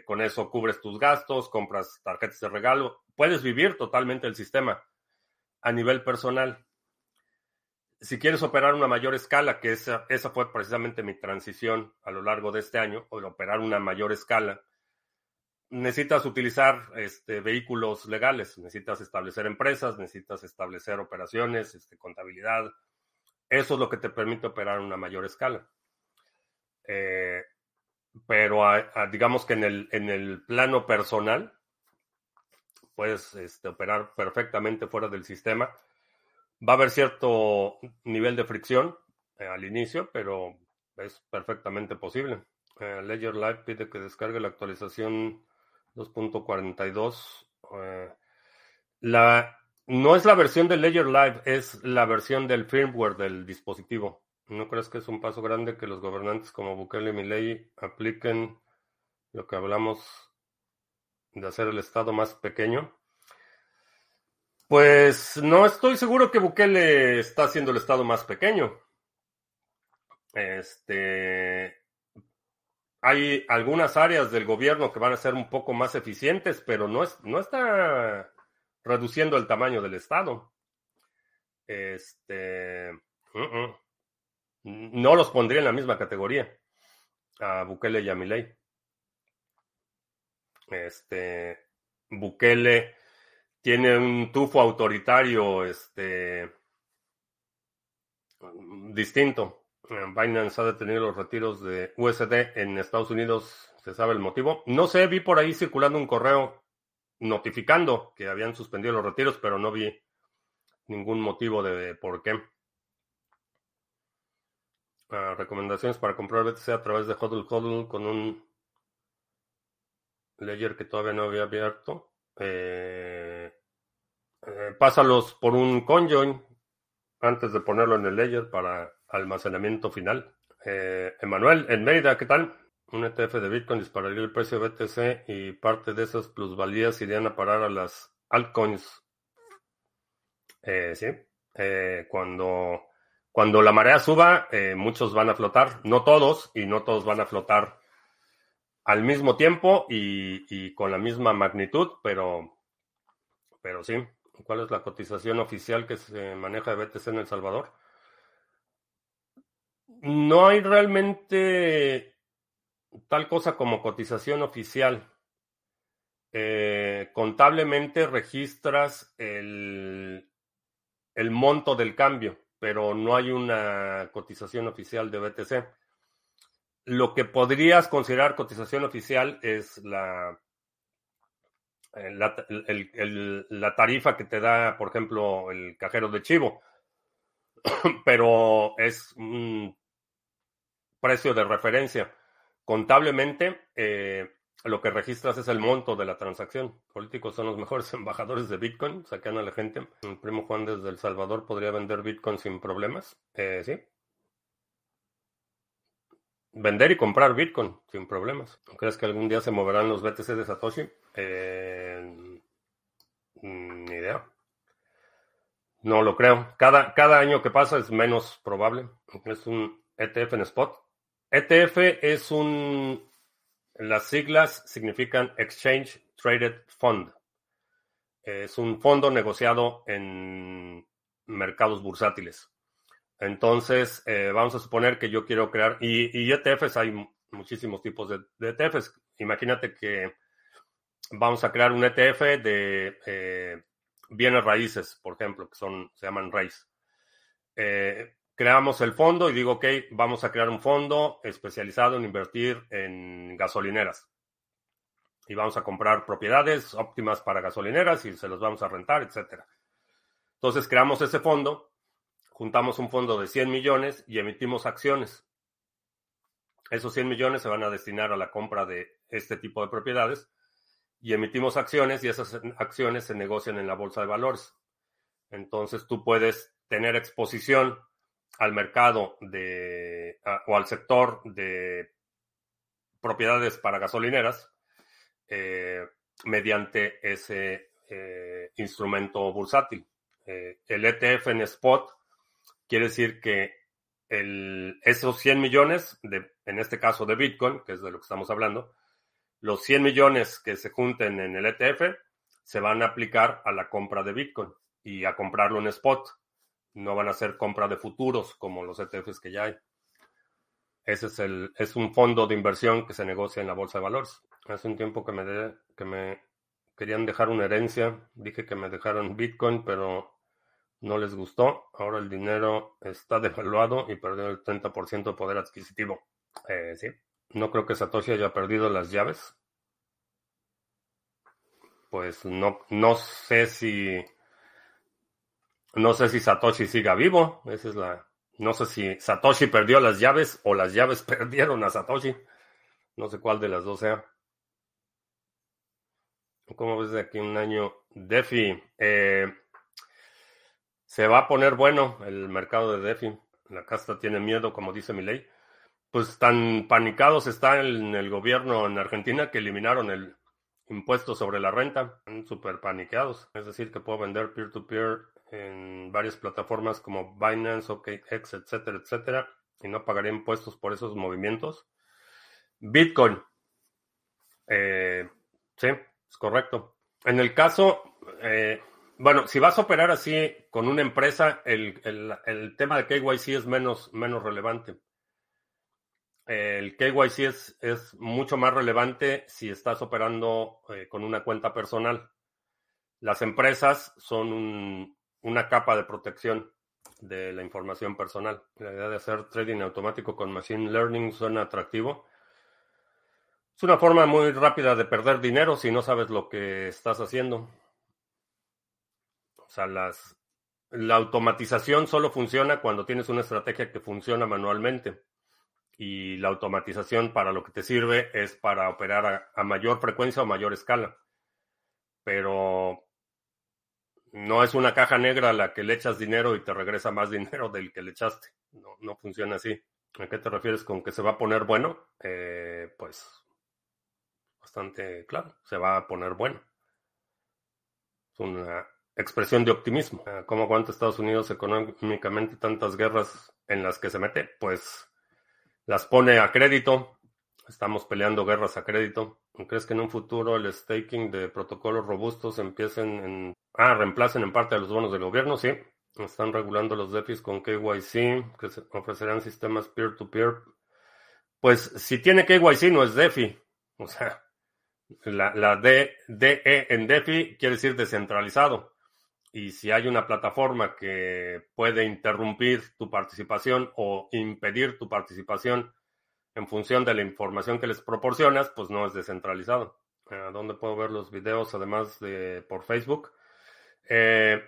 con eso cubres tus gastos, compras tarjetas de regalo, puedes vivir totalmente el sistema a nivel personal. Si quieres operar una mayor escala, que esa, esa fue precisamente mi transición a lo largo de este año, o de operar una mayor escala, necesitas utilizar este, vehículos legales, necesitas establecer empresas, necesitas establecer operaciones, este, contabilidad. Eso es lo que te permite operar una mayor escala. Eh, pero digamos que en el, en el plano personal puedes este, operar perfectamente fuera del sistema. Va a haber cierto nivel de fricción eh, al inicio, pero es perfectamente posible. Eh, Ledger Live pide que descargue la actualización 2.42. Eh, no es la versión de Ledger Live, es la versión del firmware del dispositivo. ¿No crees que es un paso grande que los gobernantes como Bukele y Milei apliquen lo que hablamos de hacer el Estado más pequeño? Pues no estoy seguro que Bukele está haciendo el Estado más pequeño. Este, hay algunas áreas del gobierno que van a ser un poco más eficientes, pero no, es, no está reduciendo el tamaño del Estado. Este, uh -uh no los pondría en la misma categoría a Bukele y a Milei. Este, Bukele tiene un tufo autoritario este, distinto. Binance ha detenido los retiros de USD en Estados Unidos. ¿Se sabe el motivo? No sé, vi por ahí circulando un correo notificando que habían suspendido los retiros, pero no vi ningún motivo de por qué recomendaciones para comprar BTC a través de HODL HODL con un ledger que todavía no había abierto. Eh, eh, pásalos por un conjoin antes de ponerlo en el ledger para almacenamiento final. Eh, Emanuel, en Mérida, ¿qué tal? Un ETF de Bitcoin dispararía el precio de BTC y parte de esas plusvalías irían a parar a las altcoins. sí, cuando cuando la marea suba, eh, muchos van a flotar, no todos, y no todos van a flotar al mismo tiempo y, con la misma magnitud, pero, pero sí. ¿Cuál es la cotización oficial que se maneja de BTC en El Salvador? No hay realmente tal cosa como cotización oficial. Eh, contablemente registras el, el monto del cambio pero no hay una cotización oficial de BTC. Lo que podrías considerar cotización oficial es la, eh, la, tarifa que te da, por ejemplo, el cajero de Chivo, pero es un precio de referencia. Contablemente, eh, lo que registras es el monto de la transacción. Políticos son los mejores embajadores de Bitcoin, sacan a la gente. El primo Juan desde El Salvador podría vender Bitcoin sin problemas. Eh, sí. Vender y comprar Bitcoin sin problemas. ¿Crees que algún día se moverán los BTC de Satoshi? Eh, ni idea. No lo creo. Cada, cada año que pasa es menos probable. Es un ETF en spot. ETF es un las siglas significan Exchange Traded Fund. Es un fondo negociado en mercados bursátiles. Entonces, eh, vamos a suponer que yo quiero crear, y, ETFs, hay muchísimos tipos de, ETFs. Imagínate que vamos a crear un ETF de eh, bienes raíces, por ejemplo, que son, se llaman RAIS. Eh, creamos el fondo y digo, ok, vamos a crear un fondo especializado en invertir en gasolineras. Y vamos a comprar propiedades óptimas para gasolineras y se los vamos a rentar, etc. Entonces creamos ese fondo juntamos un fondo de 100 millones y emitimos acciones. Esos 100 millones se van a destinar a la compra de este tipo de propiedades y emitimos acciones y esas acciones se negocian en la bolsa de valores. Entonces tú puedes tener exposición al mercado de o al sector de propiedades para gasolineras eh, mediante ese eh, instrumento bursátil. Eh, el ETF en spot quiere decir que el, esos 100 millones, de, en este caso de Bitcoin, que es de lo que estamos hablando, los 100 millones que se junten en el ETF se van a aplicar a la compra de Bitcoin y a comprarlo en spot. No van a ser compra de futuros como los ETFs que ya hay. Ese es, el, es un fondo de inversión que se negocia en la bolsa de valores. Hace un tiempo que me, que me querían dejar una herencia. Dije que me dejaron Bitcoin, pero no les gustó. Ahora el dinero está devaluado y perdió el 30% de poder adquisitivo. Eh, sí. No creo que Satoshi haya perdido las llaves. Pues no, no sé si. No sé si Satoshi siga vivo. Esa es la. No sé si Satoshi perdió las llaves o las llaves perdieron a Satoshi. No sé cuál de las dos sea. ¿Cómo ves de aquí un año? DeFi. Eh, se va a poner bueno el mercado de DeFi. La casta tiene miedo, como dice mi ley. Pues tan panicados están en el gobierno en Argentina que eliminaron el impuesto sobre la renta. Están súper paniqueados. Es decir, que puedo vender peer-to-peer en varias plataformas como Binance, OKX, etcétera, etcétera. Y no pagaré impuestos por esos movimientos. Bitcoin. Eh, sí, es correcto. En el caso, eh, bueno, si vas a operar así con una empresa, el, tema de KYC es menos, menos relevante. El KYC es, es mucho más relevante si estás operando eh, con una cuenta personal. Las empresas son una capa de protección de la información personal. La idea de hacer trading automático con Machine Learning suena atractivo es una forma muy rápida de perder dinero si no sabes lo que estás haciendo. Sea, las, la automatización solo funciona cuando tienes una estrategia que funciona manualmente. Y la automatización para lo que te sirve es para operar a, a mayor frecuencia o mayor escala. Pero no es una caja negra a la que le echas dinero y te regresa más dinero del que le echaste. No, no funciona así. ¿A qué te refieres con que se va a poner bueno? Eh, pues bastante claro, se va a poner bueno. Es una expresión de optimismo. Ah, ¿Cómo aguanta Estados Unidos económicamente tantas guerras en las que se mete? Pues las pone a crédito. Estamos peleando guerras a crédito. ¿Crees que en un futuro el staking de protocolos robustos empiecen en... Ah, reemplacen en parte a los bonos del gobierno? Sí. Están regulando los DeFis con KYC, que se ofrecerán sistemas peer-to-peer. -peer. Pues si tiene KYC no es DeFi. O sea, la, la DE en DeFi quiere decir descentralizado. Y si hay una plataforma que puede interrumpir tu participación o impedir tu participación en función de la información que les proporcionas, pues no es descentralizado. ¿Dónde puedo ver los videos además de por Facebook? Eh,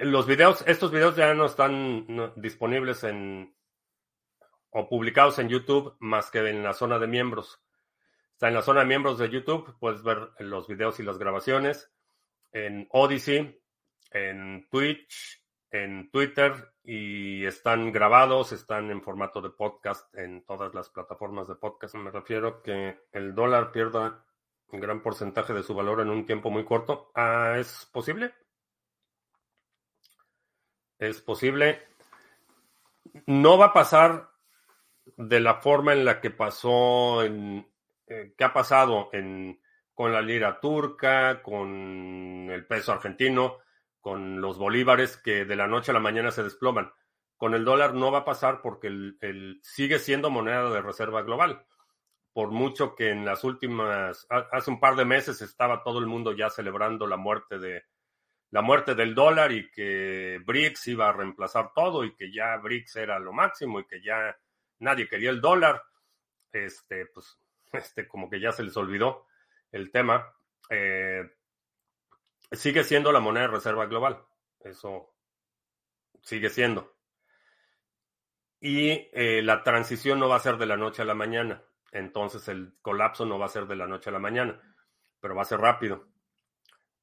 los videos, estos videos ya no están disponibles en o publicados en YouTube más que en la zona de miembros. Está en la zona de miembros de YouTube, puedes ver los videos y las grabaciones. En Odyssey, en Twitch, en Twitter y están grabados, están en formato de podcast en todas las plataformas de podcast. Me refiero que el dólar pierda un gran porcentaje de su valor en un tiempo muy corto. Ah, ¿Es posible? Es posible. No va a pasar de la forma en la que pasó eh, qué ha pasado con la lira turca, con el peso argentino, con los bolívares que de la noche a la mañana se desploman. Con el dólar no va a pasar porque el, sigue siendo moneda de reserva global. Por mucho que en las últimas, hace un par de meses estaba todo el mundo ya celebrando la muerte de la muerte del dólar y que BRICS iba a reemplazar todo y que ya BRICS era lo máximo y que ya nadie quería el dólar. Este, pues este, como que ya se les olvidó el tema, eh, sigue siendo la moneda de reserva global. Eso sigue siendo. y eh, la transición no va a ser de la noche a la mañana. Entonces el colapso no va a ser de la noche a la mañana, pero va a ser rápido.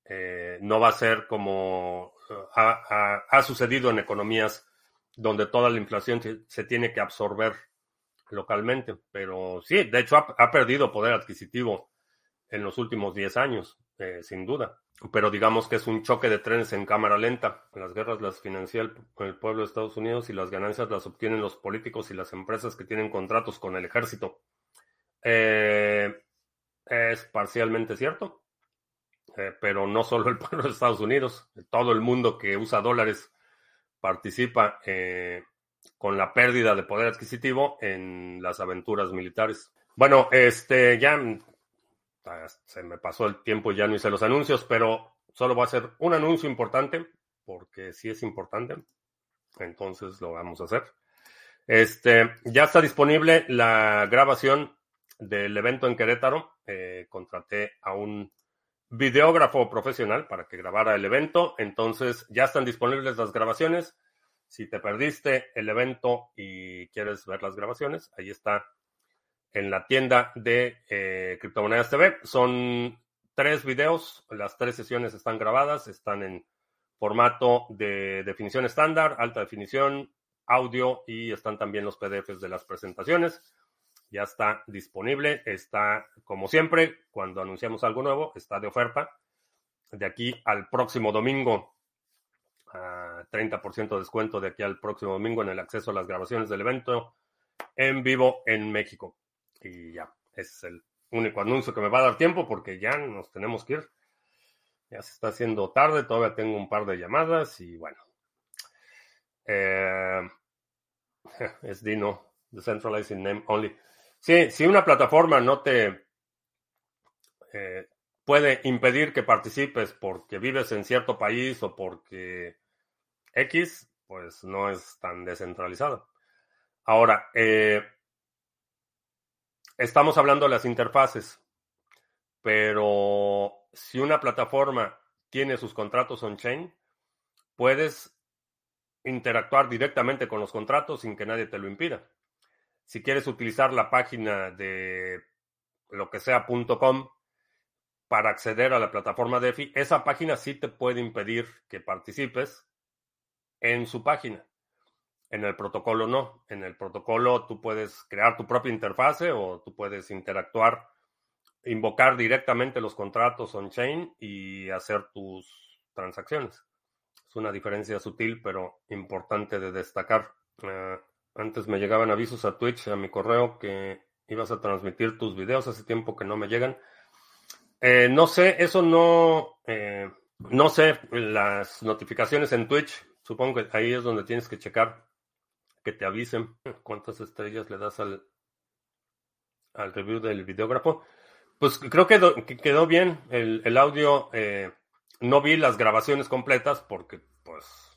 Eh, no va a ser como ha, sucedido en economías donde toda la inflación se, tiene que absorber localmente. Pero sí, de hecho ha, perdido poder adquisitivo en los últimos 10 años, eh, sin duda. Pero digamos que es un choque de trenes en cámara lenta. Las guerras las financia el, pueblo de Estados Unidos y las ganancias las obtienen los políticos y las empresas que tienen contratos con el ejército. Eh, es parcialmente cierto, eh, pero no solo el pueblo de Estados Unidos, todo el mundo que usa dólares participa con la pérdida de poder adquisitivo en las aventuras militares. Bueno, este ya se me pasó el tiempo y ya no hice los anuncios, pero solo voy a hacer un anuncio importante, porque sí es importante, entonces lo vamos a hacer. Este, ya está disponible la grabación del evento en Querétaro. Eh, contraté a un videógrafo profesional para que grabara el evento. Entonces ya están disponibles las grabaciones. Si te perdiste el evento y quieres ver las grabaciones, ahí está en la tienda de eh, Criptomonedas TV. Son tres videos, las tres sesiones están grabadas, están en formato de definición estándar, alta definición, audio y están también los PDFs de las presentaciones ya está disponible, está como siempre, cuando anunciamos algo nuevo, está de oferta. De aquí al próximo domingo, 30% de descuento de aquí al próximo domingo en el acceso a las grabaciones del evento en vivo en México. Y ya, es el único anuncio que me va a dar tiempo porque ya nos tenemos que ir. Ya se está haciendo tarde, todavía tengo un par de llamadas y bueno. Eh, es Dino, Decentralizing Name Only. Sí, si una plataforma no te eh, puede impedir que participes porque vives en cierto país o porque X, pues no es tan descentralizado. Ahora, eh, estamos hablando de las interfaces, pero si una plataforma tiene sus contratos on-chain, puedes interactuar directamente con los contratos sin que nadie te lo impida si quieres utilizar la página de lo que sea.com para acceder a la plataforma DeFi, esa página sí te puede impedir que participes en su página. En el protocolo no. En el protocolo tú puedes crear tu propia interfase o tú puedes interactuar, invocar directamente los contratos on-chain y hacer tus transacciones. Es una diferencia sutil pero importante de destacar. Eh, antes me llegaban avisos a Twitch, a mi correo, que ibas a transmitir tus videos. Hace tiempo que no me llegan. Eh, no sé, eso no. Eh, no sé, las notificaciones en Twitch. Supongo que ahí es donde tienes que checar que te avisen cuántas estrellas le das al, al review del videógrafo. Pues creo que quedó bien el, el audio. Eh, no vi las grabaciones completas porque, pues,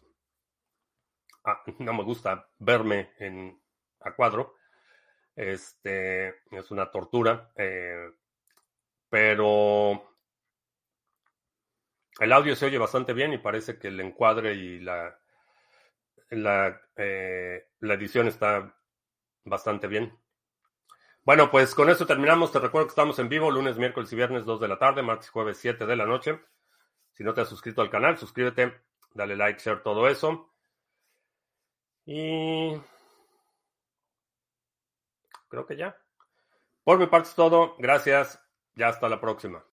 Ah, no me gusta verme en, a cuadro. Este es una tortura. Eh, pero el audio se oye bastante bien y parece que el encuadre y la, la, eh, la edición está bastante bien. Bueno, pues con esto terminamos. Te recuerdo que estamos en vivo lunes, miércoles y viernes 2 de la tarde, martes y jueves 7 de la noche. Si no te has suscrito al canal, suscríbete, dale like, share, todo eso. Y creo que ya. Por mi parte es todo. Gracias. Ya hasta la próxima.